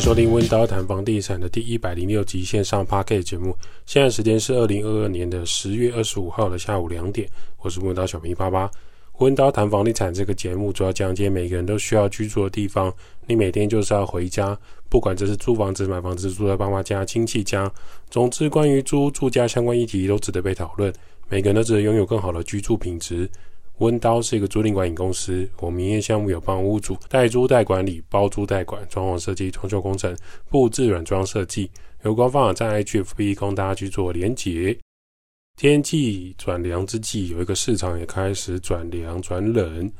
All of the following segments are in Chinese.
收听温刀谈房地产的第一百零六集线上 Podcast 节目。现在时间是二零二二年的十月二十五号的下午两点。我是温刀小明八八。温刀谈房地产这个节目主要讲解每个人都需要居住的地方。你每天就是要回家，不管这是租房子、买房子、住在爸妈家、亲戚家，总之关于租住家相关议题都值得被讨论。每个人都值得拥有更好的居住品质。温刀是一个租赁管理公司，我们营业项目有帮屋主代租代管理、包租代管、装潢设计、装修工程、布置软装设计。有关方法在 HFB 供大家去做连结。天气转凉之际，有一个市场也开始转凉转冷，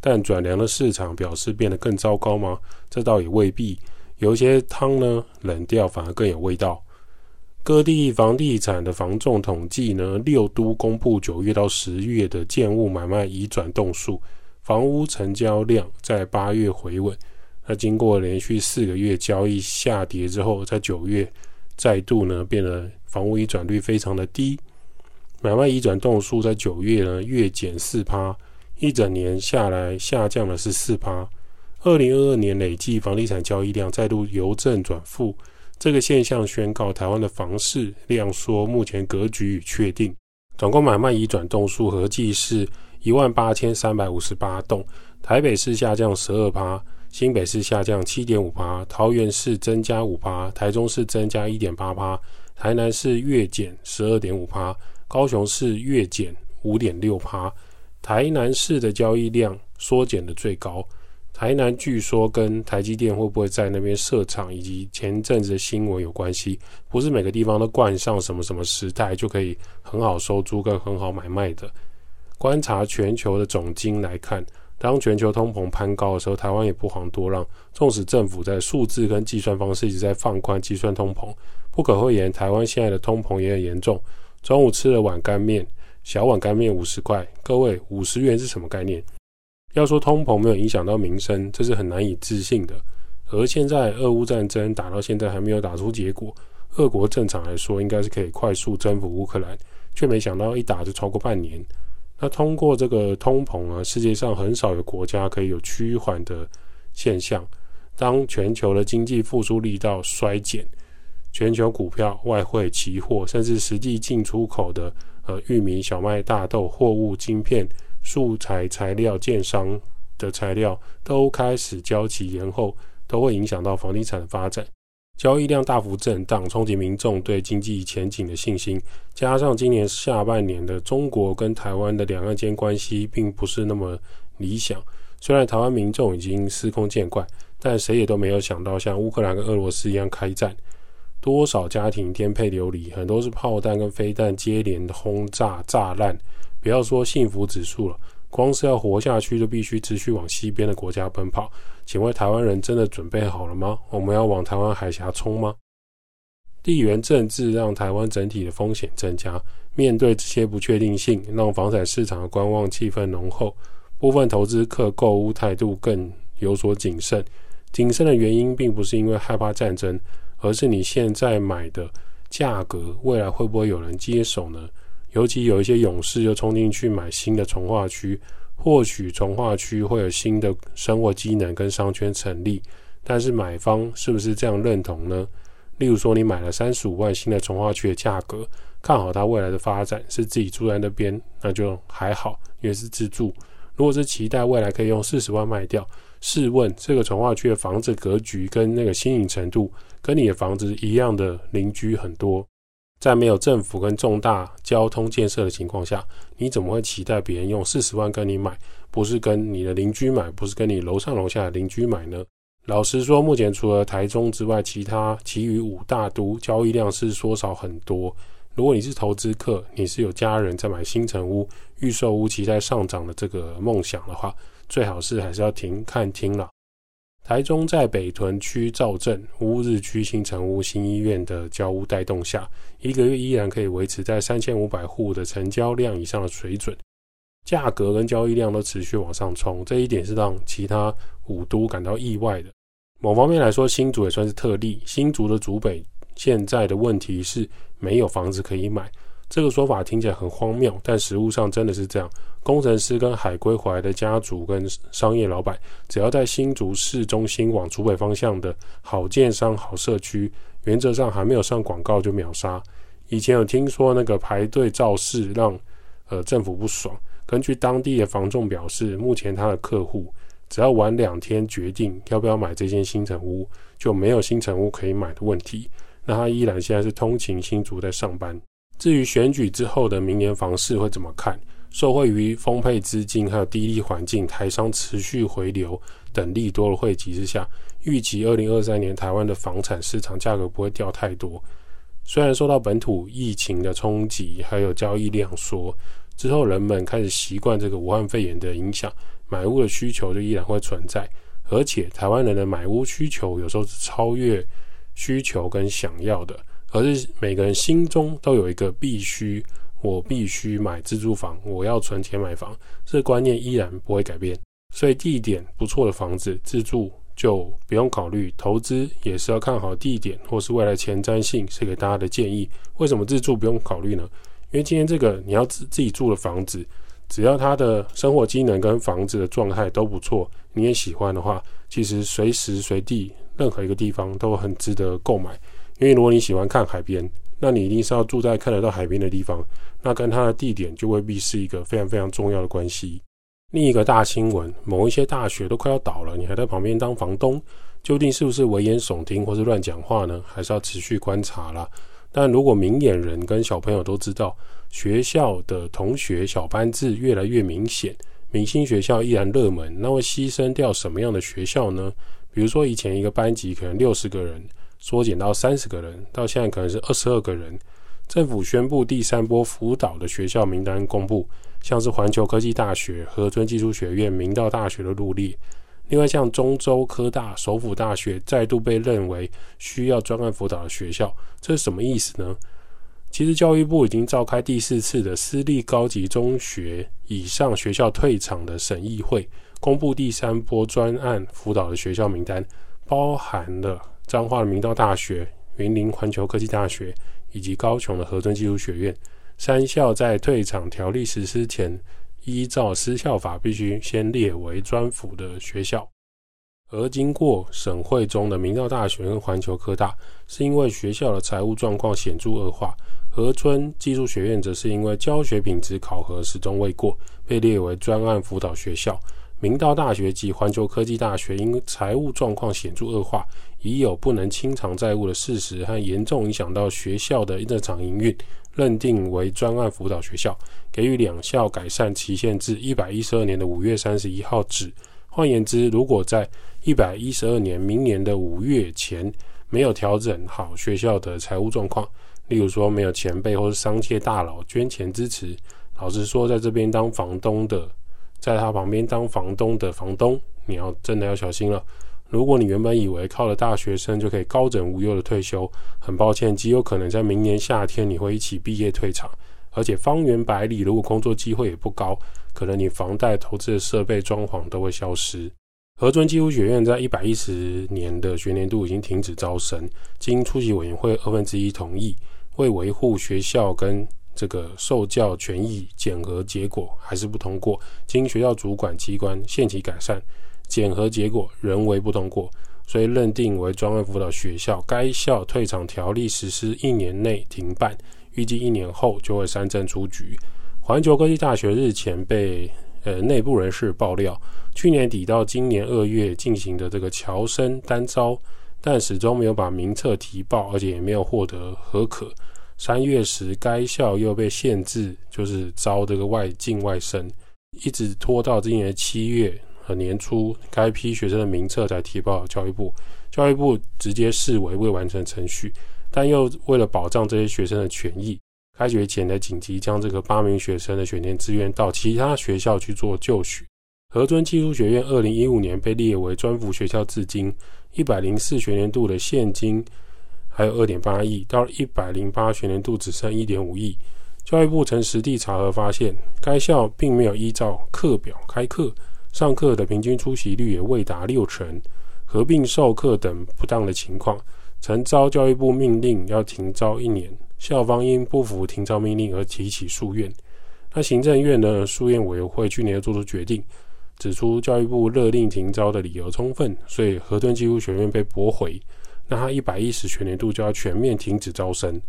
但转凉的市场表示变得更糟糕吗？这倒也未必。有一些汤呢，冷掉反而更有味道。各地房地产的房仲统计呢，六都公布九月到十月的建物买卖移转动数，房屋成交量在八月回稳。那经过连续四个月交易下跌之后，在九月再度呢变得房屋移转率非常的低，买卖移转动数在九月呢月减四趴，一整年下来下降了是四趴。二零二二年累计房地产交易量再度由正转负。这个现象宣告台湾的房市量缩，目前格局已确定。总共买卖移转栋数合计是一万八千三百五十八栋，台北市下降十二趴，新北市下降七点五趴，桃园市增加五趴，台中市增加一点八趴，台南市月减十二点五趴，高雄市月减五点六趴，台南市的交易量缩减的最高。台南据说跟台积电会不会在那边设厂，以及前阵子的新闻有关系。不是每个地方都冠上什么什么时代就可以很好收租跟很好买卖的。观察全球的总经来看，当全球通膨攀高的时候，台湾也不遑多让。纵使政府在数字跟计算方式一直在放宽计算通膨，不可讳言，台湾现在的通膨也很严重。中午吃了碗干面，小碗干面五十块，各位五十元是什么概念？要说通膨没有影响到民生，这是很难以置信的。而现在俄乌战争打到现在还没有打出结果，俄国正常来说应该是可以快速征服乌克兰，却没想到一打就超过半年。那通过这个通膨啊，世界上很少有国家可以有趋缓的现象。当全球的经济复苏力道衰减，全球股票、外汇、期货，甚至实际进出口的呃玉米、小麦、大豆、货物、晶片。素材材料、建商的材料都开始交期延后，都会影响到房地产的发展。交易量大幅震荡，冲击民众对经济前景的信心。加上今年下半年的中国跟台湾的两岸间关系并不是那么理想。虽然台湾民众已经司空见惯，但谁也都没有想到像乌克兰跟俄罗斯一样开战，多少家庭颠沛流离，很多是炮弹跟飞弹接连轰炸炸烂。不要说幸福指数了，光是要活下去，就必须持续往西边的国家奔跑。请问台湾人真的准备好了吗？我们要往台湾海峡冲吗？地缘政治让台湾整体的风险增加，面对这些不确定性，让房产市场的观望气氛浓厚，部分投资客购屋态度更有所谨慎。谨慎的原因并不是因为害怕战争，而是你现在买的价格，未来会不会有人接手呢？尤其有一些勇士又冲进去买新的从化区，或许从化区会有新的生活机能跟商圈成立，但是买方是不是这样认同呢？例如说，你买了三十五万新的从化区的价格，看好它未来的发展，是自己住在那边，那就还好，因为是自住。如果是期待未来可以用四十万卖掉，试问这个从化区的房子格局跟那个新颖程度，跟你的房子一样的邻居很多。在没有政府跟重大交通建设的情况下，你怎么会期待别人用四十万跟你买，不是跟你的邻居买，不是跟你楼上楼下的邻居买呢？老实说，目前除了台中之外，其他其余五大都交易量是缩少很多。如果你是投资客，你是有家人在买新城屋、预售屋，期待上涨的这个梦想的话，最好是还是要停看听了。台中在北屯区造镇乌日区新成屋、新医院的交屋带动下，一个月依然可以维持在三千五百户的成交量以上的水准，价格跟交易量都持续往上冲，这一点是让其他五都感到意外的。某方面来说，新竹也算是特例。新竹的竹北现在的问题是没有房子可以买，这个说法听起来很荒谬，但实物上真的是这样。工程师跟海归回来的家族跟商业老板，只要在新竹市中心往竹北方向的好建商、好社区，原则上还没有上广告就秒杀。以前有听说那个排队造势让呃政府不爽，根据当地的房仲表示，目前他的客户只要晚两天决定要不要买这间新城屋，就没有新城屋可以买的问题。那他依然现在是通勤新竹在上班。至于选举之后的明年房市会怎么看？受惠于丰沛资金还有低利环境、台商持续回流等利多的汇集之下，预期二零二三年台湾的房产市场价格不会掉太多。虽然受到本土疫情的冲击，还有交易量缩之后，人们开始习惯这个武汉肺炎的影响，买屋的需求就依然会存在。而且台湾人的买屋需求有时候是超越需求跟想要的。而是每个人心中都有一个必须，我必须买自住房，我要存钱买房，这个观念依然不会改变。所以地点不错的房子自住就不用考虑，投资也是要看好地点或是未来前瞻性，是给大家的建议。为什么自住不用考虑呢？因为今天这个你要自自己住的房子，只要它的生活机能跟房子的状态都不错，你也喜欢的话，其实随时随地任何一个地方都很值得购买。因为如果你喜欢看海边，那你一定是要住在看得到海边的地方，那跟它的地点就未必是一个非常非常重要的关系。另一个大新闻，某一些大学都快要倒了，你还在旁边当房东，究竟是不是危言耸听或是乱讲话呢？还是要持续观察啦。但如果明眼人跟小朋友都知道，学校的同学小班制越来越明显，明星学校依然热门，那会牺牲掉什么样的学校呢？比如说以前一个班级可能六十个人。缩减到三十个人，到现在可能是二十二个人。政府宣布第三波辅导的学校名单公布，像是环球科技大学、恒春技术学院、明道大学的入列。另外，像中州科大、首府大学再度被认为需要专案辅导的学校，这是什么意思呢？其实教育部已经召开第四次的私立高级中学以上学校退场的审议会，公布第三波专案辅导的学校名单，包含了。彰化的明道大学、云林环球科技大学以及高雄的恒春技术学院，三校在退场条例实施前，依照私校法必须先列为专辅的学校。而经过省会中的明道大学跟环球科大，是因为学校的财务状况显著恶化；恒春技术学院则是因为教学品质考核始终未过，被列为专案辅导学校。明道大学及环球科技大学因财务状况显著恶化，已有不能清偿债务的事实和严重影响到学校的正常营运，认定为专案辅导学校，给予两校改善期限至一百一十二年的五月三十一号止。换言之，如果在一百一十二年明年的五月前没有调整好学校的财务状况，例如说没有前辈或是商界大佬捐钱支持，老实说，在这边当房东的。在他旁边当房东的房东，你要真的要小心了。如果你原本以为靠了大学生就可以高枕无忧的退休，很抱歉，极有可能在明年夏天你会一起毕业退场。而且方圆百里，如果工作机会也不高，可能你房贷、投资的设备、装潢都会消失。恒春技术学院在一百一十年的学年度已经停止招生，经出席委员会二分之一同意，为维护学校跟这个受教权益检核结果还是不通过，经学校主管机关限期改善，检核结果仍为不通过，所以认定为专案辅导学校。该校退场条例实施一年内停办，预计一年后就会三振出局。环球科技大学日前被呃内部人士爆料，去年底到今年二月进行的这个侨生单招，但始终没有把名册提报，而且也没有获得核可。三月时，该校又被限制，就是招这个外境外生，一直拖到今年七月和年初，该批学生的名册才提报教育部，教育部直接视为未完成程序，但又为了保障这些学生的权益，开学前的紧急将这个八名学生的选填志愿到其他学校去做就绪。恒春技术学院二零一五年被列为专辅学校，至今一百零四学年度的现金。还有二点八亿，到一百零八学年度只剩一点五亿。教育部曾实地查核发现，该校并没有依照课表开课，上课的平均出席率也未达六成，合并授课等不当的情况。曾遭教育部命令要停招一年，校方因不服停招命令而提起诉愿。那行政院呢，诉愿委员会去年做出决定，指出教育部勒令停招的理由充分，所以河顿技术学院被驳回。那他一百一十学年度就要全面停止招生。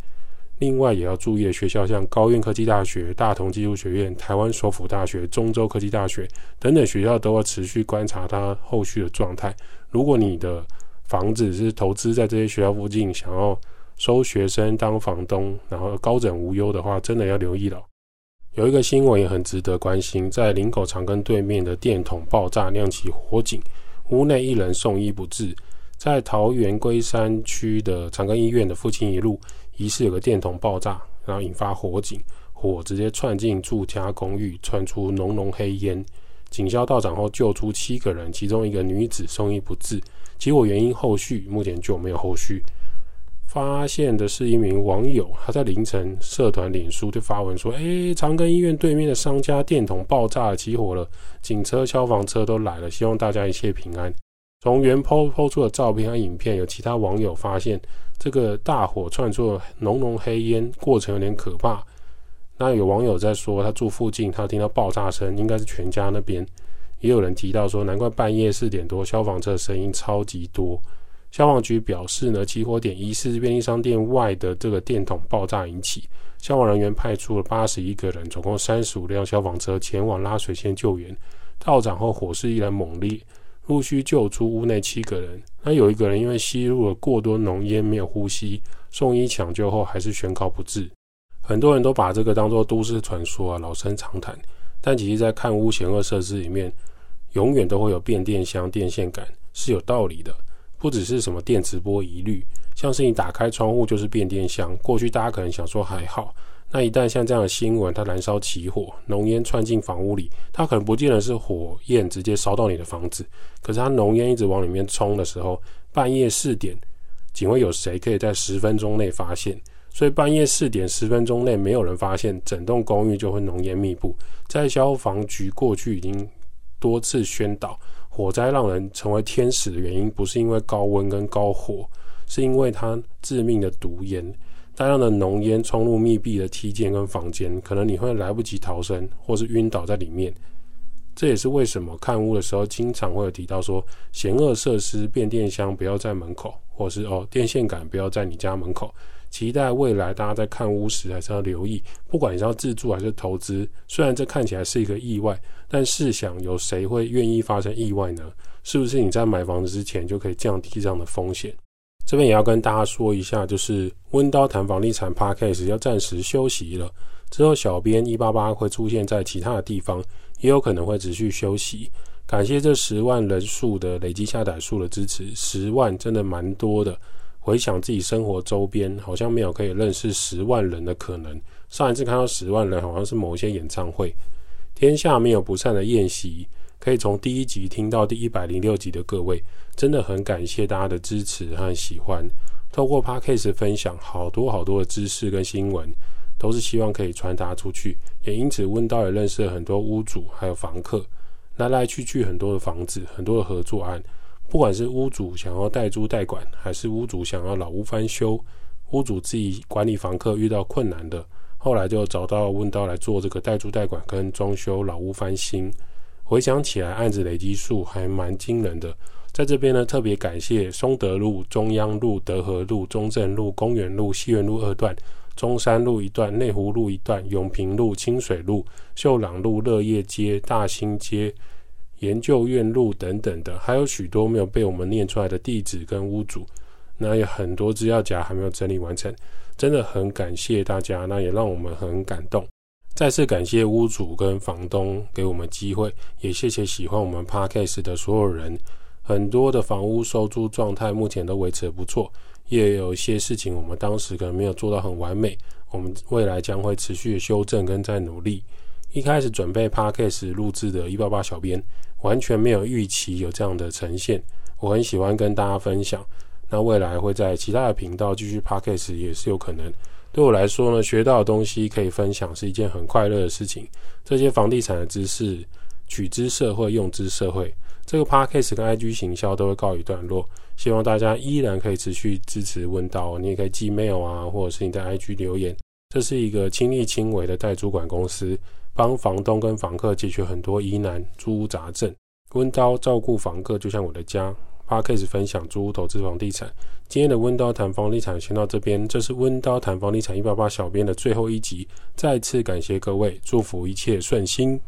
另外也要注意的学校，像高苑科技大学、大同技术学院、台湾首府大学、中州科技大学等等学校，都要持续观察它后续的状态。如果你的房子是投资在这些学校附近，想要收学生当房东，然后高枕无忧的话，真的要留意了。有一个新闻也很值得关心，在林口长庚对面的电筒爆炸，亮起火警，屋内一人送医不治。在桃园龟山区的长庚医院的附近一路。疑似有个电筒爆炸，然后引发火警，火直接窜进住家公寓，窜出浓浓黑烟。警消到场后救出七个人，其中一个女子送医不治。起火原因后续目前就没有后续。发现的是一名网友，他在凌晨社团脸书就发文说：“诶，长庚医院对面的商家电筒爆炸，起火了，警车、消防车都来了，希望大家一切平安。”从原 po po 出的照片和影片，有其他网友发现。这个大火窜出了浓浓黑烟，过程有点可怕。那有网友在说，他住附近，他听到爆炸声，应该是全家那边。也有人提到说，难怪半夜四点多，消防车声音超级多。消防局表示呢，起火点疑似便利商店外的这个电筒爆炸引起。消防人员派出了八十一个人，总共三十五辆消防车前往拉水线救援。到场后，火势依然猛烈。陆续救出屋内七个人，那有一个人因为吸入了过多浓烟没有呼吸，送医抢救后还是宣告不治。很多人都把这个当做都市传说啊，老生常谈。但其实，在看屋险恶设施里面，永远都会有变电箱、电线杆，是有道理的。不只是什么电磁波疑虑，像是你打开窗户就是变电箱。过去大家可能想说还好。那一旦像这样的新闻，它燃烧起火，浓烟窜进房屋里，它可能不见得是火焰直接烧到你的房子，可是它浓烟一直往里面冲的时候，半夜四点，警会有谁可以在十分钟内发现？所以半夜四点十分钟内没有人发现，整栋公寓就会浓烟密布。在消防局过去已经多次宣导，火灾让人成为天使的原因，不是因为高温跟高火，是因为它致命的毒烟。大量的浓烟冲入密闭的梯间跟房间，可能你会来不及逃生，或是晕倒在里面。这也是为什么看屋的时候经常会有提到说，险恶设施、变电箱不要在门口，或是哦电线杆不要在你家门口。期待未来大家在看屋时还是要留意，不管你是要自住还是投资，虽然这看起来是一个意外，但试想有谁会愿意发生意外呢？是不是你在买房子之前就可以降低这样的风险？这边也要跟大家说一下，就是温刀谈房地产 Podcast 要暂时休息了。之后小编一八八会出现在其他的地方，也有可能会持续休息。感谢这十万人数的累积下载数的支持，十万真的蛮多的。回想自己生活周边，好像没有可以认识十万人的可能。上一次看到十万人，好像是某些演唱会。天下没有不散的宴席。可以从第一集听到第一百零六集的各位，真的很感谢大家的支持和喜欢。透过 Podcast 分享好多好多的知识跟新闻，都是希望可以传达出去。也因此，问道也认识了很多屋主还有房客，来来去去很多的房子，很多的合作案。不管是屋主想要代租代管，还是屋主想要老屋翻修，屋主自己管理房客遇到困难的，后来就找到问道来做这个代租代管跟装修老屋翻新。回想起来，案子累积数还蛮惊人的。在这边呢，特别感谢松德路、中央路、德和路、中正路、公园路、西园路二段、中山路一段、内湖路一段、永平路、清水路、秀朗路、乐业街、大兴街、研究院路等等的，还有许多没有被我们念出来的地址跟屋主。那有很多资料夹还没有整理完成，真的很感谢大家，那也让我们很感动。再次感谢屋主跟房东给我们机会，也谢谢喜欢我们 Podcast 的所有人。很多的房屋收租状态目前都维持得不错，也有一些事情我们当时可能没有做到很完美，我们未来将会持续修正跟再努力。一开始准备 Podcast 录制的一八八小编，完全没有预期有这样的呈现。我很喜欢跟大家分享，那未来会在其他的频道继续 Podcast 也是有可能。对我来说呢，学到的东西可以分享是一件很快乐的事情。这些房地产的知识，取之社会，用之社会，这个 Podcast 跟 IG 行销都会告一段落。希望大家依然可以持续支持温叨，你也可以寄 mail 啊，或者是你在 IG 留言。这是一个亲力亲为的代主管公司，帮房东跟房客解决很多疑难、租屋杂症。温叨照顾房客就像我的家。Podcast 分享租屋投资房地产。今天的温刀谈房地产先到这边，这是温刀谈房地产一八八小编的最后一集。再次感谢各位，祝福一切顺心。